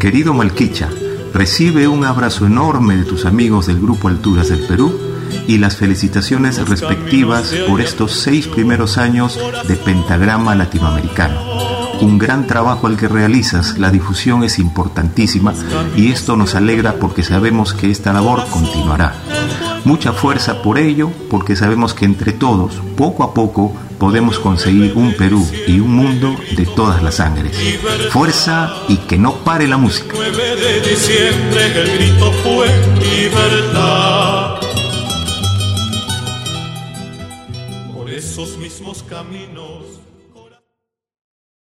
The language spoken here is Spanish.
Querido Malquicha, recibe un abrazo enorme de tus amigos del Grupo Alturas del Perú y las felicitaciones respectivas por estos seis primeros años de Pentagrama Latinoamericano. Un gran trabajo al que realizas, la difusión es importantísima y esto nos alegra porque sabemos que esta labor continuará. Mucha fuerza por ello, porque sabemos que entre todos, poco a poco, podemos conseguir un Perú y un mundo de todas las sangres. Fuerza y que no pare la música. 9 de diciembre el grito fue libertad. Por esos mismos caminos